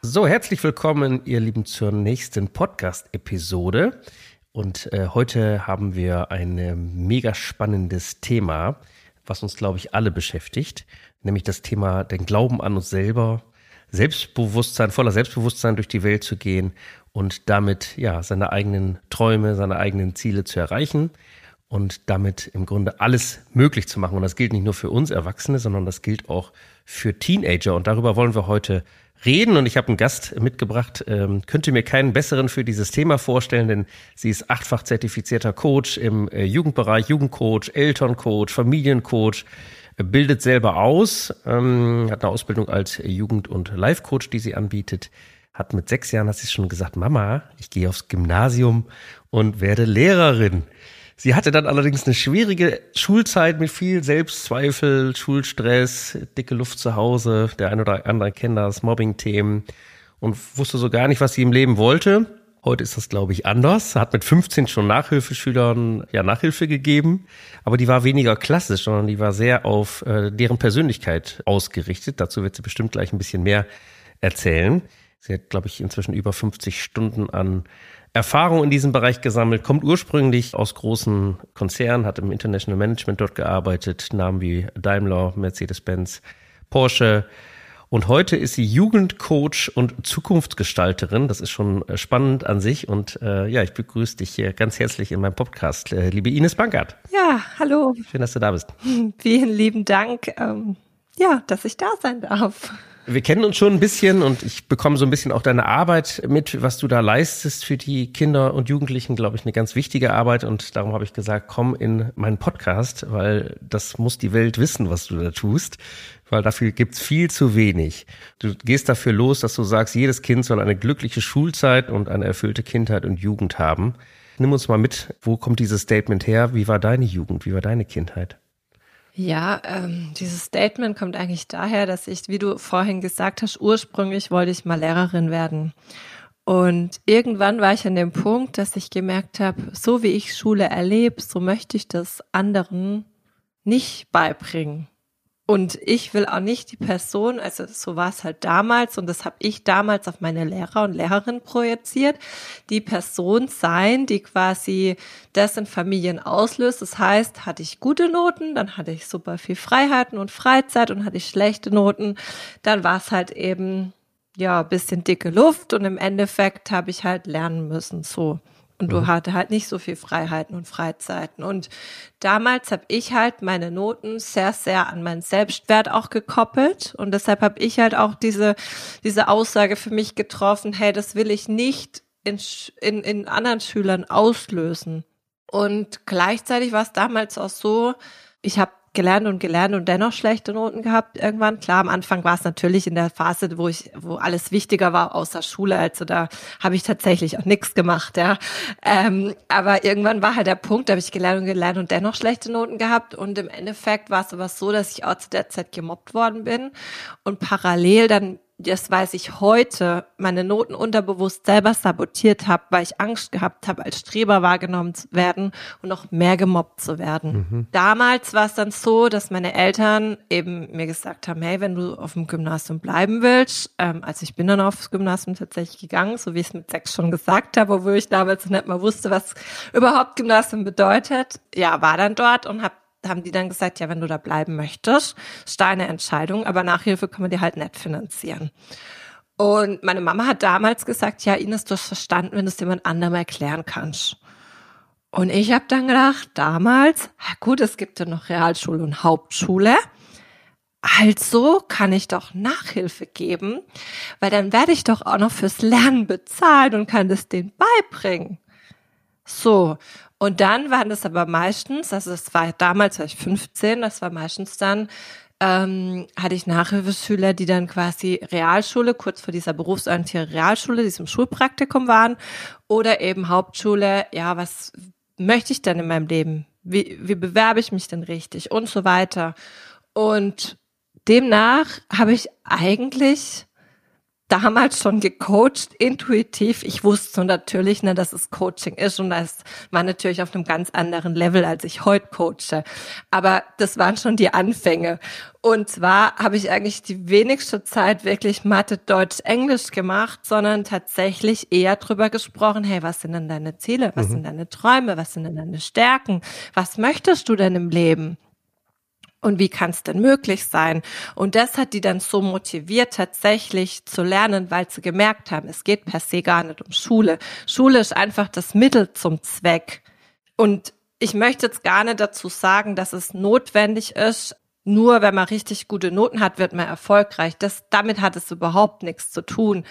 So, herzlich willkommen, ihr Lieben, zur nächsten Podcast-Episode. Und äh, heute haben wir ein äh, mega spannendes Thema, was uns, glaube ich, alle beschäftigt, nämlich das Thema den Glauben an uns selber, Selbstbewusstsein, voller Selbstbewusstsein durch die Welt zu gehen und damit ja seine eigenen Träume, seine eigenen Ziele zu erreichen und damit im Grunde alles möglich zu machen. Und das gilt nicht nur für uns Erwachsene, sondern das gilt auch für Teenager. Und darüber wollen wir heute reden und ich habe einen Gast mitgebracht. Ähm, könnte mir keinen besseren für dieses Thema vorstellen, denn sie ist achtfach zertifizierter Coach im äh, Jugendbereich, Jugendcoach, Elterncoach, Familiencoach, äh, bildet selber aus, ähm, hat eine Ausbildung als Jugend- und Life-Coach, die sie anbietet. Hat mit sechs Jahren, hat sie schon gesagt, Mama, ich gehe aufs Gymnasium und werde Lehrerin. Sie hatte dann allerdings eine schwierige Schulzeit mit viel Selbstzweifel, Schulstress, dicke Luft zu Hause. Der ein oder andere kennt das, Mobbing-Themen und wusste so gar nicht, was sie im Leben wollte. Heute ist das, glaube ich, anders. Hat mit 15 schon Nachhilfeschülern ja Nachhilfe gegeben, aber die war weniger klassisch, sondern die war sehr auf äh, deren Persönlichkeit ausgerichtet. Dazu wird sie bestimmt gleich ein bisschen mehr erzählen. Sie hat, glaube ich, inzwischen über 50 Stunden an Erfahrung in diesem Bereich gesammelt, kommt ursprünglich aus großen Konzernen, hat im International Management dort gearbeitet, Namen wie Daimler, Mercedes-Benz, Porsche. Und heute ist sie Jugendcoach und Zukunftsgestalterin. Das ist schon äh, spannend an sich. Und äh, ja, ich begrüße dich hier ganz herzlich in meinem Podcast, äh, liebe Ines Bankert. Ja, hallo. Schön, dass du da bist. Vielen lieben Dank, ähm, ja, dass ich da sein darf. Wir kennen uns schon ein bisschen und ich bekomme so ein bisschen auch deine Arbeit mit, was du da leistest für die Kinder und Jugendlichen, glaube ich, eine ganz wichtige Arbeit. Und darum habe ich gesagt, komm in meinen Podcast, weil das muss die Welt wissen, was du da tust, weil dafür gibt's viel zu wenig. Du gehst dafür los, dass du sagst, jedes Kind soll eine glückliche Schulzeit und eine erfüllte Kindheit und Jugend haben. Nimm uns mal mit, wo kommt dieses Statement her? Wie war deine Jugend? Wie war deine Kindheit? Ja, ähm, dieses Statement kommt eigentlich daher, dass ich, wie du vorhin gesagt hast, ursprünglich wollte ich mal Lehrerin werden. Und irgendwann war ich an dem Punkt, dass ich gemerkt habe, so wie ich Schule erlebe, so möchte ich das anderen nicht beibringen. Und ich will auch nicht die Person, also so war es halt damals und das habe ich damals auf meine Lehrer und Lehrerin projiziert, die Person sein, die quasi das in Familien auslöst. Das heißt, hatte ich gute Noten, dann hatte ich super viel Freiheiten und Freizeit und hatte ich schlechte Noten, dann war es halt eben ja bisschen dicke Luft und im Endeffekt habe ich halt lernen müssen so. Und du mhm. hatte halt nicht so viel Freiheiten und Freizeiten. Und damals habe ich halt meine Noten sehr, sehr an meinen Selbstwert auch gekoppelt. Und deshalb habe ich halt auch diese, diese Aussage für mich getroffen, hey, das will ich nicht in, in, in anderen Schülern auslösen. Und gleichzeitig war es damals auch so, ich habe gelernt und gelernt und dennoch schlechte Noten gehabt irgendwann. Klar, am Anfang war es natürlich in der Phase, wo ich, wo alles wichtiger war außer Schule. Also da habe ich tatsächlich auch nichts gemacht, ja. Ähm, aber irgendwann war halt der Punkt, da habe ich gelernt und gelernt und dennoch schlechte Noten gehabt. Und im Endeffekt war es aber so, dass ich auch zu der Zeit gemobbt worden bin und parallel dann das weiß ich heute, meine Noten unterbewusst selber sabotiert habe, weil ich Angst gehabt habe, als Streber wahrgenommen zu werden und noch mehr gemobbt zu werden. Mhm. Damals war es dann so, dass meine Eltern eben mir gesagt haben, hey, wenn du auf dem Gymnasium bleiben willst, ähm, also ich bin dann aufs Gymnasium tatsächlich gegangen, so wie ich es mit sechs schon gesagt habe, obwohl ich damals nicht mal wusste, was überhaupt Gymnasium bedeutet. Ja, war dann dort und habe haben die dann gesagt, ja, wenn du da bleiben möchtest, ist deine Entscheidung, aber Nachhilfe können wir dir halt nicht finanzieren. Und meine Mama hat damals gesagt, ja, Ines, du hast verstanden, wenn du es jemand anderem erklären kannst. Und ich habe dann gedacht, damals, gut, es gibt ja noch Realschule und Hauptschule. Also kann ich doch Nachhilfe geben, weil dann werde ich doch auch noch fürs Lernen bezahlt und kann das denen beibringen. So, und dann waren das aber meistens, also es war damals war ich 15, das war meistens dann ähm, hatte ich Nachhilfeschüler, die dann quasi Realschule, kurz vor dieser berufsorientierten Realschule, diesem Schulpraktikum waren oder eben Hauptschule, ja, was möchte ich denn in meinem Leben? Wie, wie bewerbe ich mich denn richtig und so weiter. Und demnach habe ich eigentlich damals schon gecoacht, intuitiv. Ich wusste natürlich, ne, dass es Coaching ist und das war natürlich auf einem ganz anderen Level, als ich heute coache. Aber das waren schon die Anfänge. Und zwar habe ich eigentlich die wenigste Zeit wirklich Mathe, Deutsch, Englisch gemacht, sondern tatsächlich eher drüber gesprochen, hey, was sind denn deine Ziele? Was mhm. sind deine Träume? Was sind denn deine Stärken? Was möchtest du denn im Leben? Und wie kann es denn möglich sein? Und das hat die dann so motiviert, tatsächlich zu lernen, weil sie gemerkt haben, es geht per se gar nicht um Schule. Schule ist einfach das Mittel zum Zweck. Und ich möchte jetzt gar nicht dazu sagen, dass es notwendig ist, nur wenn man richtig gute Noten hat, wird man erfolgreich. Das, damit hat es überhaupt nichts zu tun.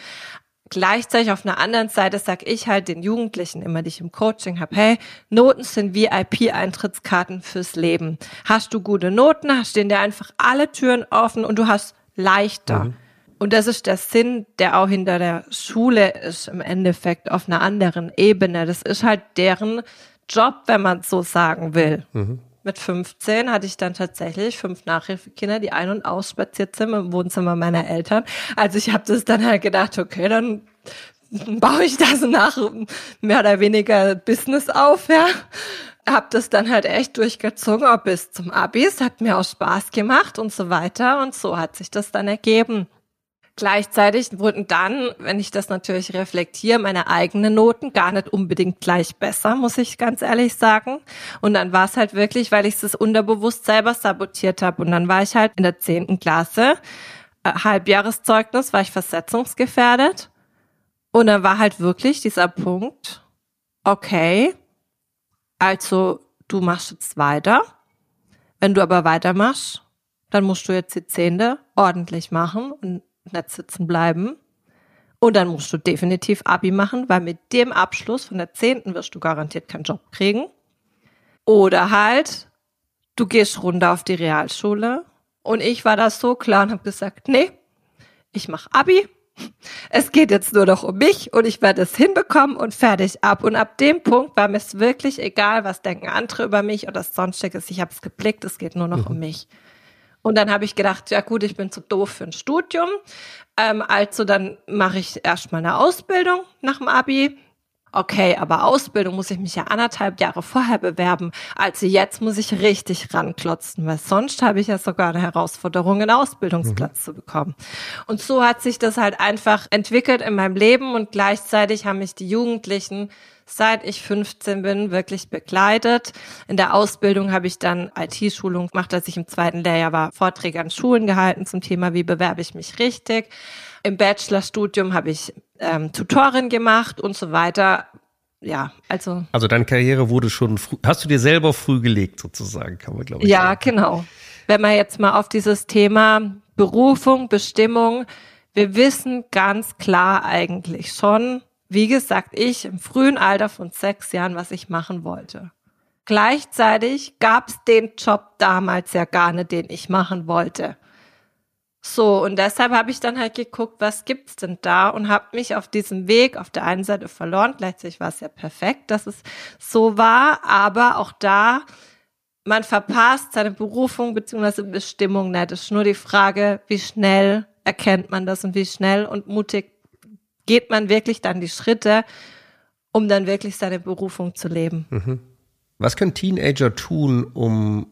Gleichzeitig auf einer anderen Seite sage ich halt den Jugendlichen immer, die ich im Coaching habe, hey, Noten sind VIP-Eintrittskarten fürs Leben. Hast du gute Noten, stehen dir einfach alle Türen offen und du hast leichter. Mhm. Und das ist der Sinn, der auch hinter der Schule ist, im Endeffekt auf einer anderen Ebene. Das ist halt deren Job, wenn man so sagen will. Mhm mit 15 hatte ich dann tatsächlich fünf Nachhilfekinder, die ein- und ausspaziert sind im Wohnzimmer meiner Eltern. Also ich habe das dann halt gedacht, okay, dann baue ich das nach mehr oder weniger Business auf, ja. Hab das dann halt echt durchgezogen, auch bis zum Abi. Es hat mir auch Spaß gemacht und so weiter. Und so hat sich das dann ergeben. Gleichzeitig wurden dann, wenn ich das natürlich reflektiere, meine eigenen Noten gar nicht unbedingt gleich besser, muss ich ganz ehrlich sagen. Und dann war es halt wirklich, weil ich es unterbewusst selber sabotiert habe. Und dann war ich halt in der zehnten Klasse, äh, Halbjahreszeugnis, war ich versetzungsgefährdet. Und dann war halt wirklich dieser Punkt, okay, also du machst jetzt weiter. Wenn du aber weitermachst, dann musst du jetzt die Zehnte ordentlich machen und nicht sitzen bleiben. Und dann musst du definitiv Abi machen, weil mit dem Abschluss von der zehnten wirst du garantiert keinen Job kriegen. Oder halt, du gehst runter auf die Realschule. Und ich war da so klar und habe gesagt, nee, ich mache Abi. Es geht jetzt nur noch um mich und ich werde es hinbekommen und fertig ab. Und ab dem Punkt war mir es wirklich egal, was denken andere über mich oder sonstiges. Ich habe es geblickt, es geht nur noch mhm. um mich. Und dann habe ich gedacht, ja gut, ich bin zu doof für ein Studium. Ähm, also dann mache ich erstmal eine Ausbildung nach dem Abi. Okay, aber Ausbildung muss ich mich ja anderthalb Jahre vorher bewerben. Also jetzt muss ich richtig ranklotzen, weil sonst habe ich ja sogar eine Herausforderung, einen Ausbildungsplatz mhm. zu bekommen. Und so hat sich das halt einfach entwickelt in meinem Leben und gleichzeitig haben mich die Jugendlichen seit ich 15 bin, wirklich begleitet. In der Ausbildung habe ich dann IT-Schulung gemacht, als ich im zweiten Lehrjahr war, Vorträge an Schulen gehalten zum Thema, wie bewerbe ich mich richtig. Im Bachelorstudium habe ich ähm, Tutorin gemacht und so weiter. Ja, also. Also deine Karriere wurde schon früh, hast du dir selber früh gelegt sozusagen, kann man glaube ich. Ja, sagen. genau. Wenn man jetzt mal auf dieses Thema Berufung, Bestimmung, wir wissen ganz klar eigentlich schon, wie gesagt, ich im frühen Alter von sechs Jahren, was ich machen wollte. Gleichzeitig gab es den Job damals ja gar nicht, den ich machen wollte. So, und deshalb habe ich dann halt geguckt, was gibt's denn da und habe mich auf diesem Weg auf der einen Seite verloren. Gleichzeitig war es ja perfekt, dass es so war, aber auch da, man verpasst seine Berufung bzw. Bestimmung nicht. Es ist nur die Frage, wie schnell erkennt man das und wie schnell und mutig geht man wirklich dann die Schritte, um dann wirklich seine Berufung zu leben. Mhm. Was können Teenager tun, um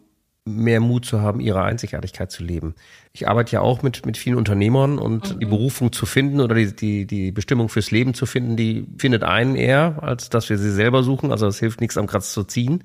mehr Mut zu haben, ihre Einzigartigkeit zu leben? Ich arbeite ja auch mit, mit vielen Unternehmern und mhm. die Berufung zu finden oder die, die, die Bestimmung fürs Leben zu finden, die findet einen eher, als dass wir sie selber suchen. Also es hilft nichts am Kratz zu ziehen.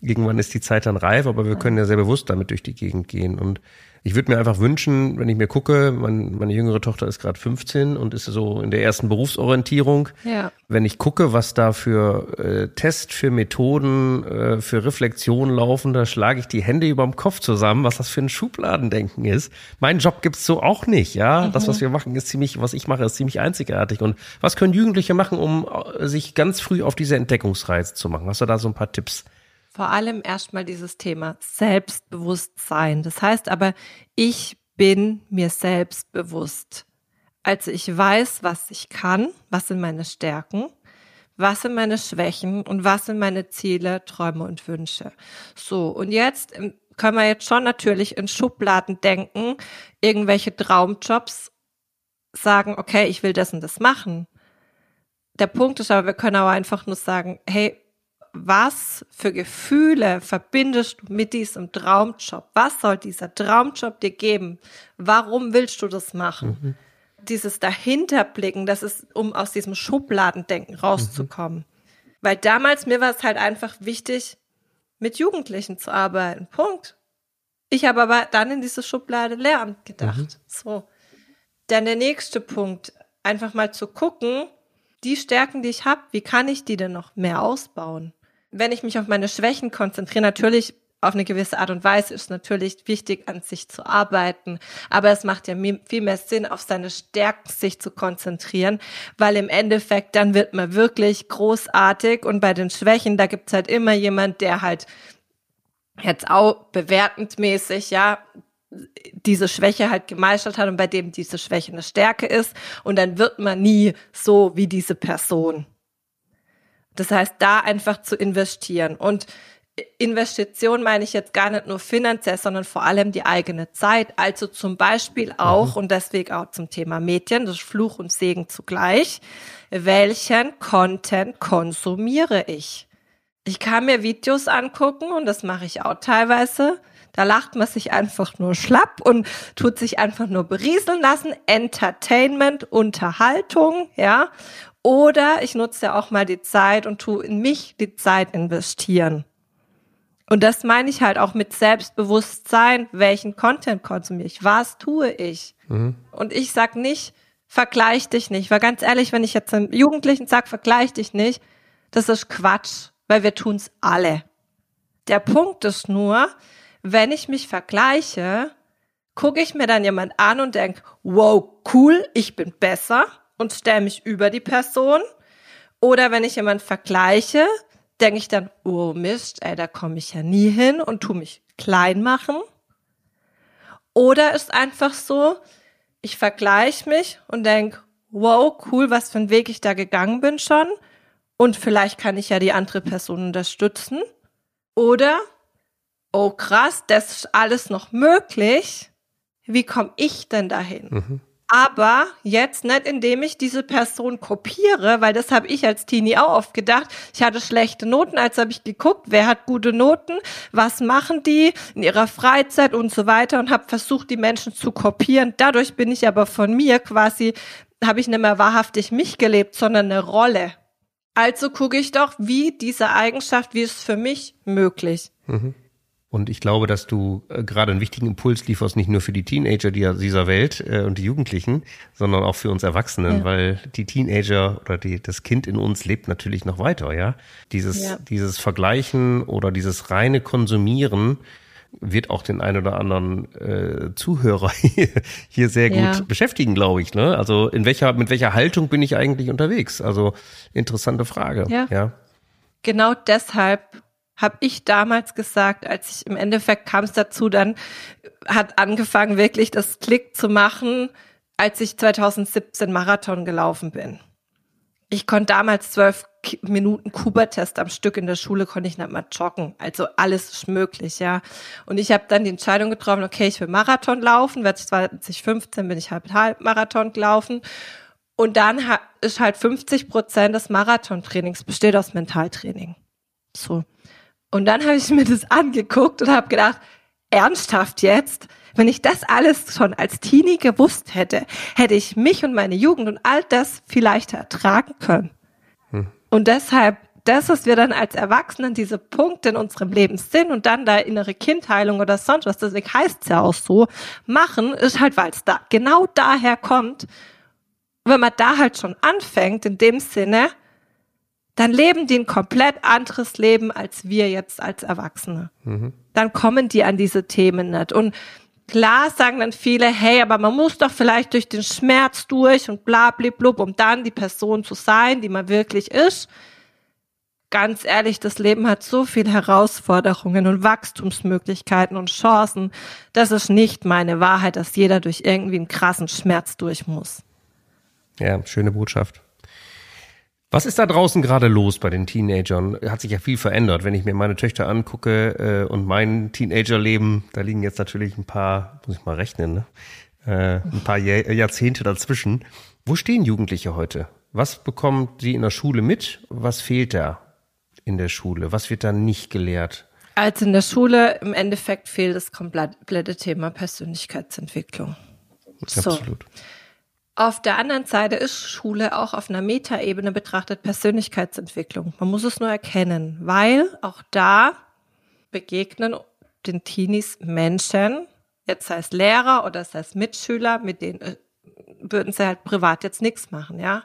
Irgendwann ist die Zeit dann reif, aber wir können ja sehr bewusst damit durch die Gegend gehen. Und ich würde mir einfach wünschen, wenn ich mir gucke, mein, meine jüngere Tochter ist gerade 15 und ist so in der ersten Berufsorientierung. Ja. Wenn ich gucke, was da für äh, Test, für Methoden, äh, für Reflexion laufen, da schlage ich die Hände über dem Kopf zusammen, was das für ein Schubladendenken ist. Mein Job gibt's so auch nicht, ja. Mhm. Das, was wir machen, ist ziemlich, was ich mache, ist ziemlich einzigartig. Und was können Jugendliche machen, um äh, sich ganz früh auf diese Entdeckungsreise zu machen? Hast du da so ein paar Tipps? Vor allem erstmal dieses Thema Selbstbewusstsein. Das heißt aber, ich bin mir selbst bewusst. Also ich weiß, was ich kann, was sind meine Stärken, was sind meine Schwächen und was sind meine Ziele, Träume und Wünsche. So, und jetzt ähm, können wir jetzt schon natürlich in Schubladen denken, irgendwelche Traumjobs sagen, okay, ich will das und das machen. Der Punkt ist aber, wir können auch einfach nur sagen, hey, was für Gefühle verbindest du mit diesem Traumjob? Was soll dieser Traumjob dir geben? Warum willst du das machen? Mhm. Dieses Dahinterblicken, das ist, um aus diesem Schubladendenken rauszukommen. Mhm. Weil damals mir war es halt einfach wichtig, mit Jugendlichen zu arbeiten. Punkt. Ich habe aber dann in diese Schublade Lehramt gedacht. Mhm. So. Dann der nächste Punkt, einfach mal zu gucken, die Stärken, die ich habe, wie kann ich die denn noch mehr ausbauen? Wenn ich mich auf meine Schwächen konzentriere, natürlich auf eine gewisse Art und Weise ist natürlich wichtig, an sich zu arbeiten. Aber es macht ja viel mehr Sinn, auf seine Stärken sich zu konzentrieren, weil im Endeffekt dann wird man wirklich großartig und bei den Schwächen, da gibt's halt immer jemand, der halt jetzt auch bewertend mäßig, ja, diese Schwäche halt gemeistert hat und bei dem diese Schwäche eine Stärke ist und dann wird man nie so wie diese Person. Das heißt, da einfach zu investieren. Und Investition meine ich jetzt gar nicht nur finanziell, sondern vor allem die eigene Zeit. Also zum Beispiel auch, mhm. und deswegen auch zum Thema Medien, das ist Fluch und Segen zugleich, welchen Content konsumiere ich? Ich kann mir Videos angucken und das mache ich auch teilweise. Da lacht man sich einfach nur schlapp und tut sich einfach nur berieseln lassen. Entertainment, Unterhaltung, ja. Oder ich nutze ja auch mal die Zeit und tu in mich die Zeit investieren. Und das meine ich halt auch mit Selbstbewusstsein, welchen Content konsumiere ich, was tue ich. Mhm. Und ich sag nicht, vergleich dich nicht, weil ganz ehrlich, wenn ich jetzt einem Jugendlichen sag, vergleich dich nicht, das ist Quatsch, weil wir tun's alle. Der Punkt ist nur, wenn ich mich vergleiche, gucke ich mir dann jemand an und denk, wow, cool, ich bin besser und stelle mich über die Person. Oder wenn ich jemand vergleiche, denke ich dann, oh Mist, ey, da komme ich ja nie hin und tu mich klein machen. Oder ist einfach so, ich vergleiche mich und denke, wow, cool, was für ein Weg ich da gegangen bin schon. Und vielleicht kann ich ja die andere Person unterstützen. Oder, oh krass, das ist alles noch möglich. Wie komme ich denn dahin? Mhm. Aber jetzt nicht, indem ich diese Person kopiere, weil das habe ich als Teenie auch oft gedacht. Ich hatte schlechte Noten, als habe ich geguckt, wer hat gute Noten, was machen die in ihrer Freizeit und so weiter und habe versucht, die Menschen zu kopieren. Dadurch bin ich aber von mir quasi, habe ich nicht mehr wahrhaftig mich gelebt, sondern eine Rolle. Also gucke ich doch, wie diese Eigenschaft, wie ist für mich möglich. Mhm. Und ich glaube, dass du äh, gerade einen wichtigen Impuls lieferst, nicht nur für die Teenager dieser Welt äh, und die Jugendlichen, sondern auch für uns Erwachsenen, ja. weil die Teenager oder die, das Kind in uns lebt natürlich noch weiter, ja. Dieses, ja. dieses Vergleichen oder dieses reine Konsumieren wird auch den einen oder anderen äh, Zuhörer hier, hier sehr gut ja. beschäftigen, glaube ich. Ne? Also in welcher, mit welcher Haltung bin ich eigentlich unterwegs? Also interessante Frage. Ja. ja. Genau deshalb habe ich damals gesagt, als ich im Endeffekt kam es dazu, dann hat angefangen wirklich das Klick zu machen, als ich 2017 Marathon gelaufen bin. Ich konnte damals zwölf Minuten Kuba-Test am Stück in der Schule, konnte ich nicht mal joggen. Also alles ist möglich, ja. Und ich habe dann die Entscheidung getroffen, okay, ich will Marathon laufen. 2015 bin ich halb halb Marathon gelaufen. Und dann ist halt 50 Prozent des Marathontrainings besteht aus Mentaltraining. So. Und dann habe ich mir das angeguckt und habe gedacht, ernsthaft jetzt? Wenn ich das alles schon als Teenie gewusst hätte, hätte ich mich und meine Jugend und all das vielleicht ertragen können. Hm. Und deshalb, das, was wir dann als Erwachsenen, diese Punkte in unserem Leben sind und dann da innere Kindheilung oder sonst was, deswegen heißt es ja auch so, machen, ist halt, weil es da genau daher kommt. wenn man da halt schon anfängt, in dem Sinne, dann leben die ein komplett anderes Leben als wir jetzt als Erwachsene. Mhm. Dann kommen die an diese Themen nicht. Und klar sagen dann viele, hey, aber man muss doch vielleicht durch den Schmerz durch und bla, bla, bla, um dann die Person zu sein, die man wirklich ist. ganz ehrlich, das Leben hat so viele Herausforderungen und Wachstumsmöglichkeiten und Chancen. Das ist nicht meine Wahrheit, dass jeder durch irgendwie einen krassen Schmerz durch muss. Ja, schöne Botschaft. Was ist da draußen gerade los bei den Teenagern? Hat sich ja viel verändert. Wenn ich mir meine Töchter angucke äh, und mein Teenagerleben, da liegen jetzt natürlich ein paar, muss ich mal rechnen, ne? äh, ein paar Jahr, Jahrzehnte dazwischen. Wo stehen Jugendliche heute? Was bekommt sie in der Schule mit? Was fehlt da? in der Schule? Was wird da nicht gelehrt? Also in der Schule im Endeffekt fehlt das komplette Thema Persönlichkeitsentwicklung. Absolut. So. Auf der anderen Seite ist Schule auch auf einer Metaebene betrachtet Persönlichkeitsentwicklung. Man muss es nur erkennen, weil auch da begegnen den Teenies Menschen, jetzt sei es Lehrer oder sei es Mitschüler, mit denen äh, würden sie halt privat jetzt nichts machen, ja.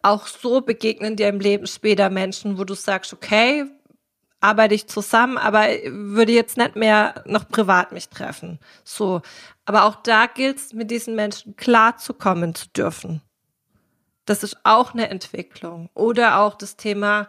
Auch so begegnen dir im Leben später Menschen, wo du sagst, okay, arbeite ich zusammen, aber würde jetzt nicht mehr noch privat mich treffen. So. Aber auch da gilt es, mit diesen Menschen klar zu kommen zu dürfen. Das ist auch eine Entwicklung. Oder auch das Thema,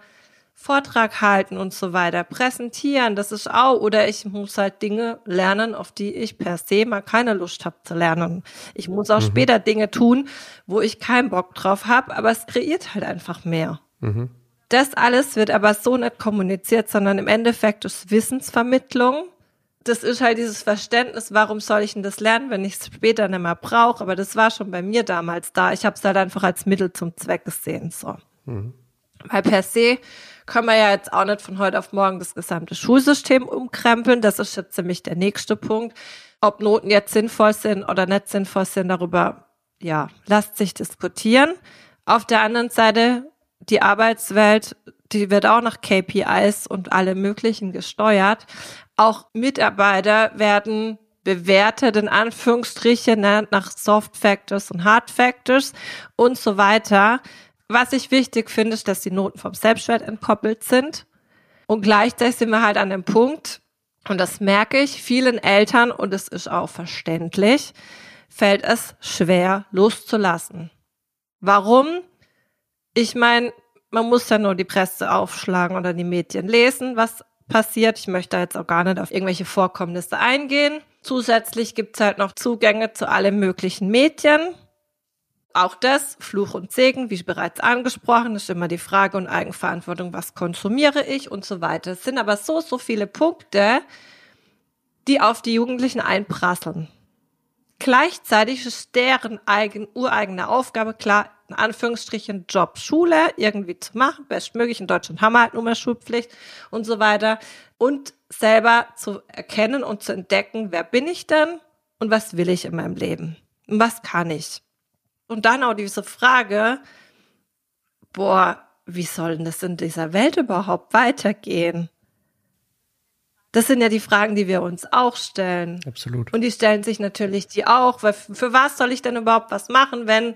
Vortrag halten und so weiter, präsentieren, das ist auch, oder ich muss halt Dinge lernen, auf die ich per se mal keine Lust habe zu lernen. Ich muss auch mhm. später Dinge tun, wo ich keinen Bock drauf habe, aber es kreiert halt einfach mehr. Mhm. Das alles wird aber so nicht kommuniziert, sondern im Endeffekt ist Wissensvermittlung. Das ist halt dieses Verständnis, warum soll ich denn das lernen, wenn ich es später nicht mehr brauche? Aber das war schon bei mir damals da. Ich habe es halt einfach als Mittel zum Zweck gesehen. So. Mhm. Weil per se können wir ja jetzt auch nicht von heute auf morgen das gesamte Schulsystem umkrempeln. Das ist jetzt nämlich der nächste Punkt. Ob Noten jetzt sinnvoll sind oder nicht sinnvoll sind, darüber, ja, lasst sich diskutieren. Auf der anderen Seite, die Arbeitswelt, die wird auch nach KPIs und alle möglichen gesteuert. Auch Mitarbeiter werden bewertet in Anführungsstrichen ne, nach Soft Factors und Hard Factors und so weiter. Was ich wichtig finde, ist, dass die Noten vom Selbstwert entkoppelt sind. Und gleichzeitig sind wir halt an dem Punkt, und das merke ich vielen Eltern, und es ist auch verständlich, fällt es schwer loszulassen. Warum? Ich meine, man muss ja nur die Presse aufschlagen oder die Medien lesen, was passiert. Ich möchte jetzt auch gar nicht auf irgendwelche Vorkommnisse eingehen. Zusätzlich gibt's halt noch Zugänge zu allen möglichen Medien. Auch das, Fluch und Segen, wie bereits angesprochen, ist immer die Frage und Eigenverantwortung, was konsumiere ich und so weiter. Es sind aber so, so viele Punkte, die auf die Jugendlichen einprasseln. Gleichzeitig ist deren eigen, ureigene Aufgabe, klar, in Anführungsstrichen Job, Schule irgendwie zu machen, bestmöglich. In Deutschland haben wir halt nur mehr Schulpflicht und so weiter. Und selber zu erkennen und zu entdecken, wer bin ich denn und was will ich in meinem Leben? Und was kann ich? Und dann auch diese Frage, boah, wie soll denn das in dieser Welt überhaupt weitergehen? Das sind ja die Fragen, die wir uns auch stellen. Absolut. Und die stellen sich natürlich die auch, weil für was soll ich denn überhaupt was machen, wenn,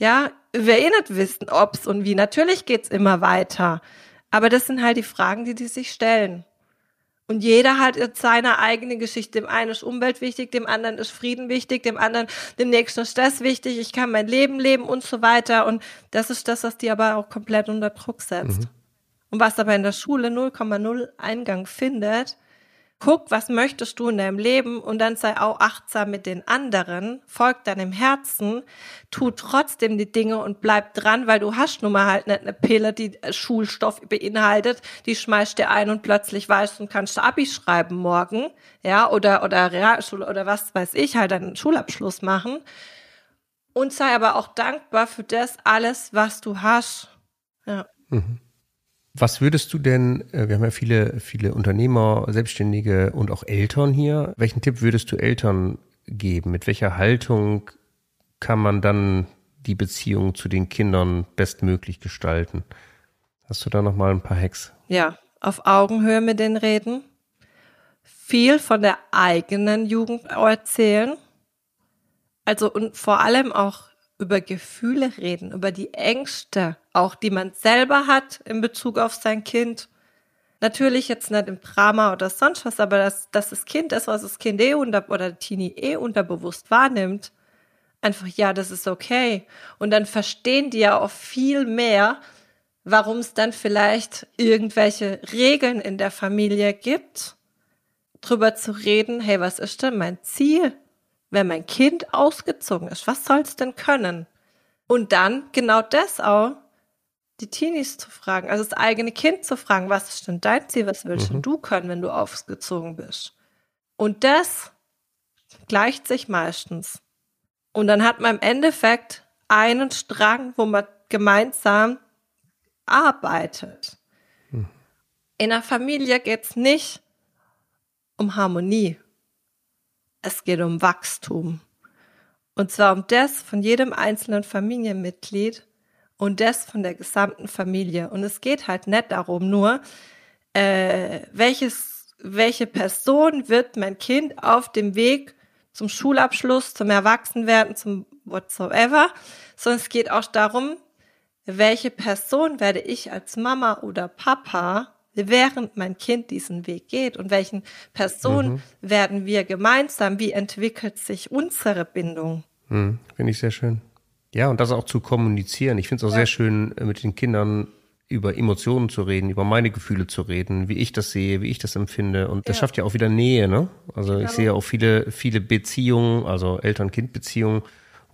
ja, wir eh nicht wissen, ob's und wie. Natürlich geht's immer weiter. Aber das sind halt die Fragen, die die sich stellen. Und jeder hat jetzt seine eigene Geschichte. Dem einen ist Umwelt wichtig, dem anderen ist Frieden wichtig, dem anderen, dem nächsten ist das wichtig, ich kann mein Leben leben und so weiter. Und das ist das, was die aber auch komplett unter Druck setzt. Mhm. Und was aber in der Schule 0,0 Eingang findet, guck, was möchtest du in deinem Leben und dann sei auch achtsam mit den anderen, folg deinem Herzen, tu trotzdem die Dinge und bleib dran, weil du hast nun mal halt nicht eine Pille, die Schulstoff beinhaltet, die schmeißt dir ein und plötzlich weißt du, kannst du Abi schreiben morgen, ja, oder, oder Realschule oder was weiß ich, halt einen Schulabschluss machen. Und sei aber auch dankbar für das alles, was du hast. Ja. Mhm. Was würdest du denn, äh, wir haben ja viele, viele Unternehmer, Selbstständige und auch Eltern hier. Welchen Tipp würdest du Eltern geben? Mit welcher Haltung kann man dann die Beziehung zu den Kindern bestmöglich gestalten? Hast du da noch mal ein paar Hacks? Ja, auf Augenhöhe mit denen reden. Viel von der eigenen Jugend erzählen. Also und vor allem auch über Gefühle reden, über die Ängste, auch die man selber hat in Bezug auf sein Kind. Natürlich jetzt nicht im Drama oder sonst was, aber dass, dass das Kind das, was das Kind eh unter, oder Teenie eh unterbewusst wahrnimmt, einfach, ja, das ist okay. Und dann verstehen die ja auch viel mehr, warum es dann vielleicht irgendwelche Regeln in der Familie gibt, drüber zu reden, hey, was ist denn mein Ziel, wenn mein Kind ausgezogen ist? Was soll es denn können? Und dann genau das auch, die Teenies zu fragen, also das eigene Kind zu fragen, was ist denn dein Ziel, was willst mhm. du können, wenn du ausgezogen bist? Und das gleicht sich meistens. Und dann hat man im Endeffekt einen Strang, wo man gemeinsam arbeitet. Hm. In der Familie geht es nicht um Harmonie. Es geht um Wachstum. Und zwar um das von jedem einzelnen Familienmitglied und das von der gesamten Familie. Und es geht halt nicht darum nur, äh, welches, welche Person wird mein Kind auf dem Weg zum Schulabschluss, zum Erwachsenwerden, zum whatsoever, sondern es geht auch darum, welche Person werde ich als Mama oder Papa, während mein Kind diesen Weg geht und welchen Person mhm. werden wir gemeinsam, wie entwickelt sich unsere Bindung? Mhm, Finde ich sehr schön. Ja, und das auch zu kommunizieren. Ich finde es auch ja. sehr schön, äh, mit den Kindern über Emotionen zu reden, über meine Gefühle zu reden, wie ich das sehe, wie ich das empfinde. Und das ja. schafft ja auch wieder Nähe, ne? Also ich genau. sehe auch viele, viele Beziehungen, also Eltern-Kind-Beziehungen,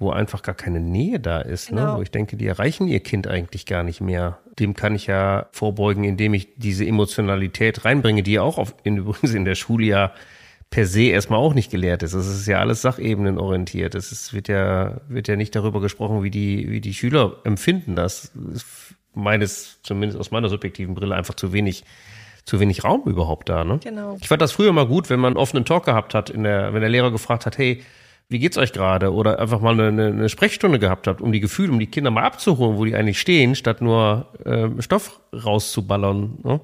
wo einfach gar keine Nähe da ist, ne? genau. ne? wo ich denke, die erreichen ihr Kind eigentlich gar nicht mehr. Dem kann ich ja vorbeugen, indem ich diese Emotionalität reinbringe, die ja auch auf, in, übrigens in der Schule ja per se erstmal auch nicht gelehrt ist. Das ist ja alles sachebenen-orientiert. Es ist, wird ja, wird ja nicht darüber gesprochen, wie die, wie die Schüler empfinden das. Meines, zumindest aus meiner subjektiven Brille, einfach zu wenig zu wenig Raum überhaupt da. Ne? Genau. Ich fand das früher mal gut, wenn man einen offenen Talk gehabt hat, in der, wenn der Lehrer gefragt hat, hey, wie geht's euch gerade? Oder einfach mal eine, eine Sprechstunde gehabt habt, um die Gefühle, um die Kinder mal abzuholen, wo die eigentlich stehen, statt nur äh, Stoff rauszuballern. Ne?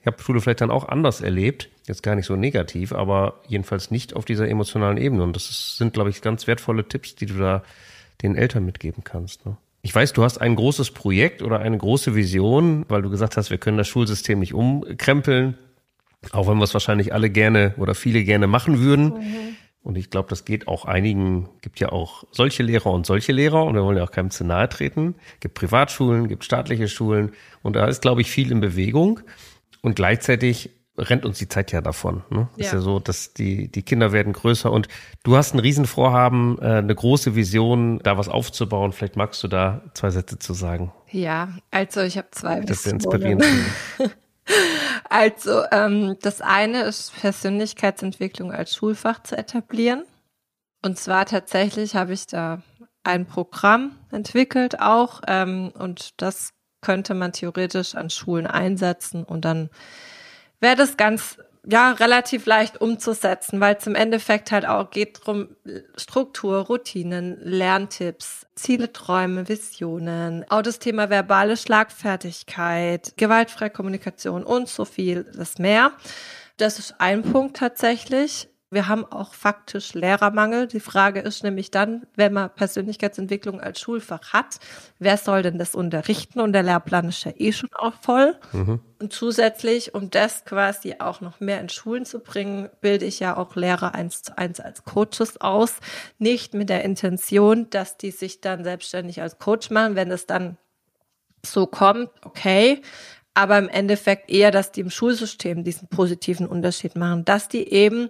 Ich habe Schule vielleicht dann auch anders erlebt, jetzt gar nicht so negativ, aber jedenfalls nicht auf dieser emotionalen Ebene. Und das ist, sind, glaube ich, ganz wertvolle Tipps, die du da den Eltern mitgeben kannst. Ne? Ich weiß, du hast ein großes Projekt oder eine große Vision, weil du gesagt hast, wir können das Schulsystem nicht umkrempeln, auch wenn wir es wahrscheinlich alle gerne oder viele gerne machen würden. Mhm. Und ich glaube, das geht auch einigen, gibt ja auch solche Lehrer und solche Lehrer und wir wollen ja auch keinem zu nahe treten. Gibt Privatschulen, gibt staatliche Schulen und da ist, glaube ich, viel in Bewegung. Und gleichzeitig rennt uns die Zeit ja davon. Ne? Ja. Ist ja so, dass die, die Kinder werden größer und du hast ein Riesenvorhaben, äh, eine große Vision, da was aufzubauen. Vielleicht magst du da zwei Sätze zu sagen. Ja, also ich habe zwei Das ist inspirierend. Also ähm, das eine ist Persönlichkeitsentwicklung als Schulfach zu etablieren. Und zwar tatsächlich habe ich da ein Programm entwickelt auch ähm, und das könnte man theoretisch an Schulen einsetzen und dann wäre das ganz ja relativ leicht umzusetzen, weil es im Endeffekt halt auch geht drum Struktur, Routinen, Lerntipps, Ziele, Träume, Visionen, auch das Thema verbale Schlagfertigkeit, gewaltfreie Kommunikation und so viel das mehr. Das ist ein Punkt tatsächlich. Wir haben auch faktisch Lehrermangel. Die Frage ist nämlich dann, wenn man Persönlichkeitsentwicklung als Schulfach hat, wer soll denn das unterrichten? Und der Lehrplan ist ja eh schon auch voll. Mhm. Und zusätzlich, um das quasi auch noch mehr in Schulen zu bringen, bilde ich ja auch Lehrer eins zu eins als Coaches aus. Nicht mit der Intention, dass die sich dann selbstständig als Coach machen. Wenn es dann so kommt, okay aber im Endeffekt eher, dass die im Schulsystem diesen positiven Unterschied machen, dass die eben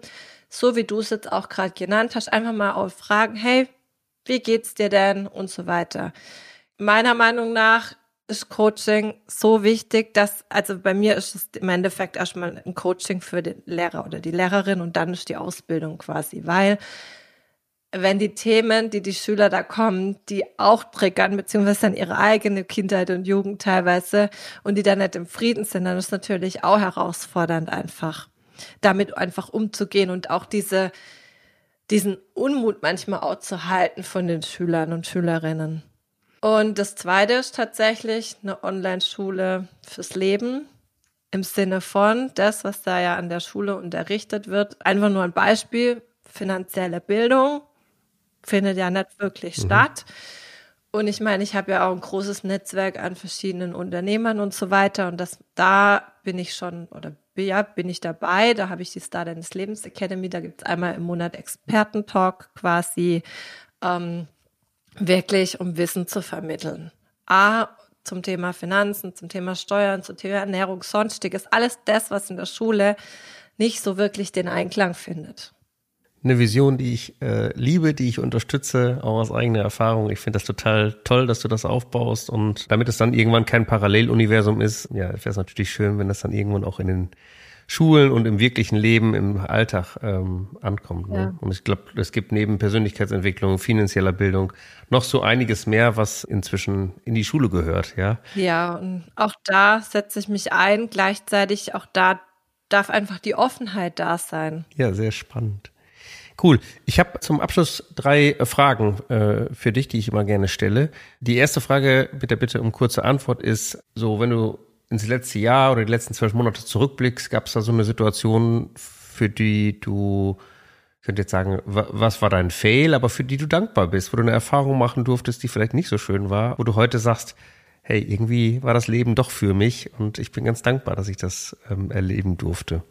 so wie du es jetzt auch gerade genannt hast, einfach mal auf Fragen, hey, wie geht's dir denn und so weiter. Meiner Meinung nach ist Coaching so wichtig, dass, also bei mir ist es im Endeffekt erstmal ein Coaching für den Lehrer oder die Lehrerin und dann ist die Ausbildung quasi, weil wenn die Themen, die die Schüler da kommen, die auch triggern, beziehungsweise dann ihre eigene Kindheit und Jugend teilweise und die dann nicht im Frieden sind, dann ist natürlich auch herausfordernd einfach damit einfach umzugehen und auch diese, diesen Unmut manchmal auszuhalten von den Schülern und Schülerinnen. Und das zweite ist tatsächlich eine Online-Schule fürs Leben im Sinne von das, was da ja an der Schule unterrichtet wird. Einfach nur ein Beispiel. Finanzielle Bildung findet ja nicht wirklich mhm. statt. Und ich meine, ich habe ja auch ein großes Netzwerk an verschiedenen Unternehmern und so weiter. Und das, da bin ich schon oder ja, bin ich dabei. Da habe ich die Star deines Lebens Academy. Da gibt es einmal im Monat Expertentalk quasi, ähm, wirklich um Wissen zu vermitteln. A, zum Thema Finanzen, zum Thema Steuern, zum Thema Ernährung, sonstiges, alles das, was in der Schule nicht so wirklich den Einklang findet. Eine Vision, die ich äh, liebe, die ich unterstütze, auch aus eigener Erfahrung. Ich finde das total toll, dass du das aufbaust und damit es dann irgendwann kein Paralleluniversum ist, ja, wäre es natürlich schön, wenn das dann irgendwann auch in den Schulen und im wirklichen Leben, im Alltag ähm, ankommt. Ne? Ja. Und ich glaube, es gibt neben Persönlichkeitsentwicklung, finanzieller Bildung noch so einiges mehr, was inzwischen in die Schule gehört, ja. Ja, und auch da setze ich mich ein. Gleichzeitig auch da darf einfach die Offenheit da sein. Ja, sehr spannend. Cool. Ich habe zum Abschluss drei Fragen äh, für dich, die ich immer gerne stelle. Die erste Frage, bitte, bitte um kurze Antwort, ist so, wenn du ins letzte Jahr oder die letzten zwölf Monate zurückblickst, gab es da so eine Situation, für die du, ich könnte jetzt sagen, was war dein Fail, aber für die du dankbar bist, wo du eine Erfahrung machen durftest, die vielleicht nicht so schön war, wo du heute sagst, hey, irgendwie war das Leben doch für mich und ich bin ganz dankbar, dass ich das ähm, erleben durfte.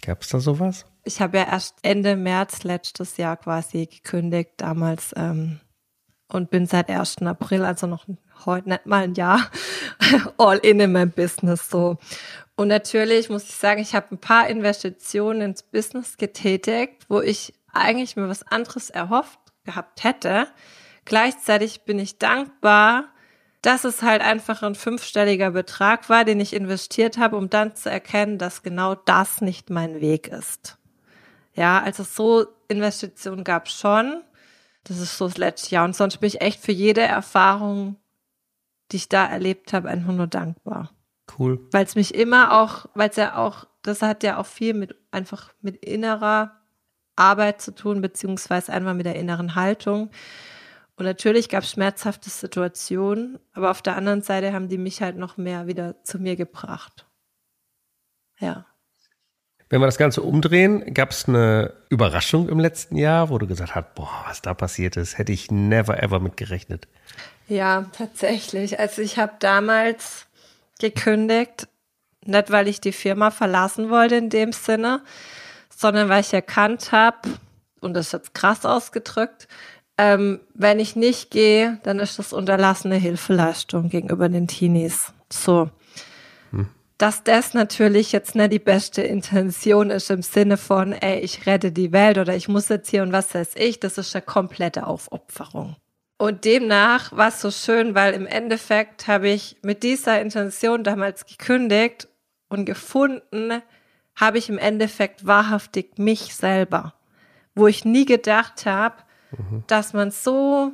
Gab es da sowas? Ich habe ja erst Ende März letztes Jahr quasi gekündigt, damals ähm, und bin seit 1. April, also noch heute nicht mal ein Jahr, all in in meinem Business so. Und natürlich muss ich sagen, ich habe ein paar Investitionen ins Business getätigt, wo ich eigentlich mir was anderes erhofft gehabt hätte. Gleichzeitig bin ich dankbar, dass es halt einfach ein fünfstelliger Betrag war, den ich investiert habe, um dann zu erkennen, dass genau das nicht mein Weg ist. Ja, also so Investitionen gab es schon. Das ist so das letzte Jahr. Und sonst bin ich echt für jede Erfahrung, die ich da erlebt habe, einfach nur dankbar. Cool. Weil es mich immer auch, weil es ja auch, das hat ja auch viel mit einfach mit innerer Arbeit zu tun, beziehungsweise einfach mit der inneren Haltung. Und natürlich gab es schmerzhafte Situationen, aber auf der anderen Seite haben die mich halt noch mehr wieder zu mir gebracht. Ja. Wenn wir das Ganze umdrehen, gab es eine Überraschung im letzten Jahr, wo du gesagt hast, boah, was da passiert ist, hätte ich never ever mit gerechnet. Ja, tatsächlich. Also ich habe damals gekündigt, nicht weil ich die Firma verlassen wollte in dem Sinne, sondern weil ich erkannt habe, und das ist jetzt krass ausgedrückt, ähm, wenn ich nicht gehe, dann ist das unterlassene Hilfeleistung gegenüber den Teenies. So dass das natürlich jetzt nicht die beste Intention ist im Sinne von, ey, ich rette die Welt oder ich muss jetzt hier und was weiß ich, das ist eine komplette Aufopferung. Und demnach war es so schön, weil im Endeffekt habe ich mit dieser Intention damals gekündigt und gefunden, habe ich im Endeffekt wahrhaftig mich selber, wo ich nie gedacht habe, mhm. dass man so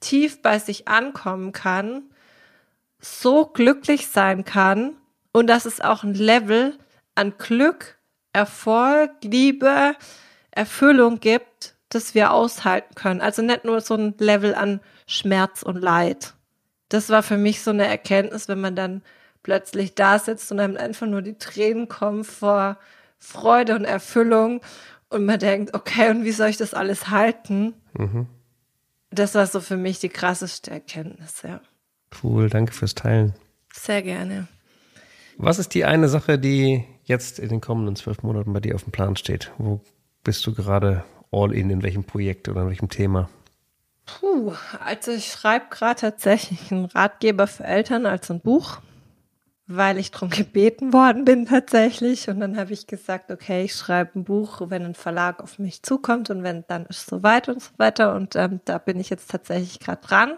tief bei sich ankommen kann, so glücklich sein kann und dass es auch ein Level an Glück, Erfolg, Liebe, Erfüllung gibt, das wir aushalten können. Also nicht nur so ein Level an Schmerz und Leid. Das war für mich so eine Erkenntnis, wenn man dann plötzlich da sitzt und einem einfach nur die Tränen kommen vor Freude und Erfüllung und man denkt, okay, und wie soll ich das alles halten? Mhm. Das war so für mich die krasseste Erkenntnis, ja. Cool, danke fürs Teilen. Sehr gerne. Was ist die eine Sache, die jetzt in den kommenden zwölf Monaten bei dir auf dem Plan steht? Wo bist du gerade all in, in welchem Projekt oder in welchem Thema? Puh, also ich schreibe gerade tatsächlich einen Ratgeber für Eltern als ein Buch, weil ich darum gebeten worden bin tatsächlich. Und dann habe ich gesagt, okay, ich schreibe ein Buch, wenn ein Verlag auf mich zukommt und wenn dann ist es soweit und so weiter. Und ähm, da bin ich jetzt tatsächlich gerade dran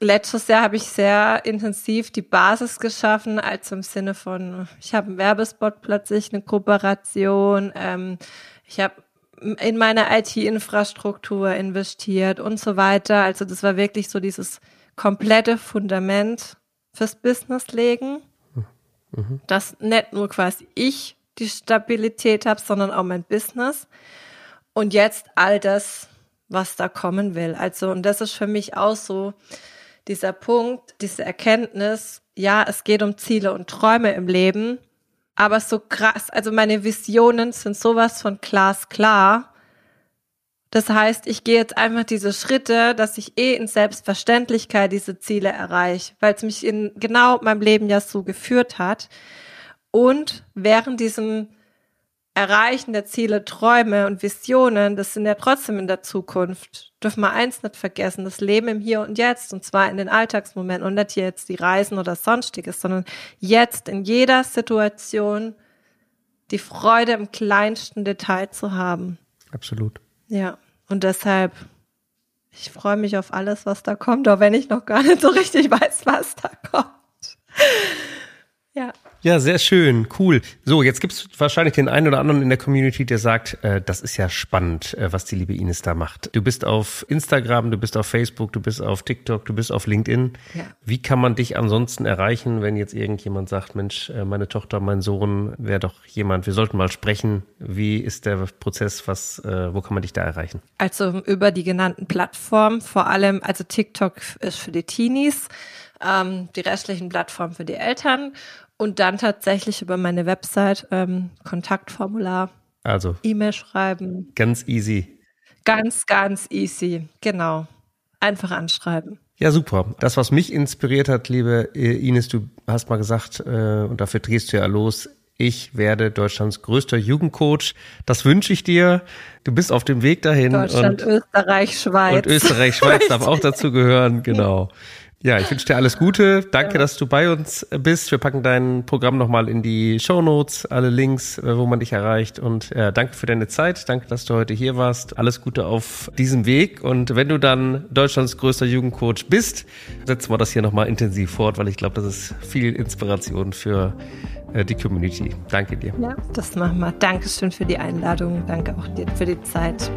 letztes Jahr habe ich sehr intensiv die Basis geschaffen, also im Sinne von, ich habe einen Werbespot plötzlich, eine Kooperation, ähm, ich habe in meine IT-Infrastruktur investiert und so weiter. Also das war wirklich so dieses komplette Fundament fürs Business legen, mhm. dass nicht nur quasi ich die Stabilität habe, sondern auch mein Business. Und jetzt all das, was da kommen will. Also, und das ist für mich auch so, dieser Punkt, diese Erkenntnis, ja, es geht um Ziele und Träume im Leben, aber so krass, also meine Visionen sind sowas von glasklar. Das heißt, ich gehe jetzt einfach diese Schritte, dass ich eh in Selbstverständlichkeit diese Ziele erreiche, weil es mich in genau meinem Leben ja so geführt hat. Und während diesem Erreichen der Ziele, Träume und Visionen, das sind ja trotzdem in der Zukunft. Dürfen wir eins nicht vergessen, das Leben im Hier und Jetzt und zwar in den Alltagsmomenten und nicht jetzt die Reisen oder sonstiges, sondern jetzt in jeder Situation die Freude im kleinsten Detail zu haben. Absolut. Ja, und deshalb, ich freue mich auf alles, was da kommt, auch wenn ich noch gar nicht so richtig weiß, was da kommt. Ja. Ja, sehr schön, cool. So, jetzt gibt es wahrscheinlich den einen oder anderen in der Community, der sagt, äh, das ist ja spannend, äh, was die liebe Ines da macht. Du bist auf Instagram, du bist auf Facebook, du bist auf TikTok, du bist auf LinkedIn. Ja. Wie kann man dich ansonsten erreichen, wenn jetzt irgendjemand sagt, Mensch, äh, meine Tochter, mein Sohn, wäre doch jemand, wir sollten mal sprechen. Wie ist der Prozess, was, äh, wo kann man dich da erreichen? Also über die genannten Plattformen, vor allem, also TikTok ist für die Teenies ähm, die restlichen Plattformen für die Eltern und dann tatsächlich über meine Website ähm, Kontaktformular. Also E-Mail schreiben. Ganz easy. Ganz, ganz easy. Genau. Einfach anschreiben. Ja, super. Das, was mich inspiriert hat, liebe Ines, du hast mal gesagt, äh, und dafür drehst du ja los, ich werde Deutschlands größter Jugendcoach. Das wünsche ich dir. Du bist auf dem Weg dahin. Deutschland, und, Österreich, Schweiz. Und Österreich, Schweiz darf auch dazu gehören, genau. Ja, ich wünsche dir alles Gute. Danke, ja. dass du bei uns bist. Wir packen dein Programm nochmal in die Show Notes, alle Links, äh, wo man dich erreicht. Und ja, danke für deine Zeit. Danke, dass du heute hier warst. Alles Gute auf diesem Weg. Und wenn du dann Deutschlands größter Jugendcoach bist, setzen wir das hier nochmal intensiv fort, weil ich glaube, das ist viel Inspiration für äh, die Community. Danke dir. Ja, das machen wir. Dankeschön für die Einladung. Danke auch dir für die Zeit.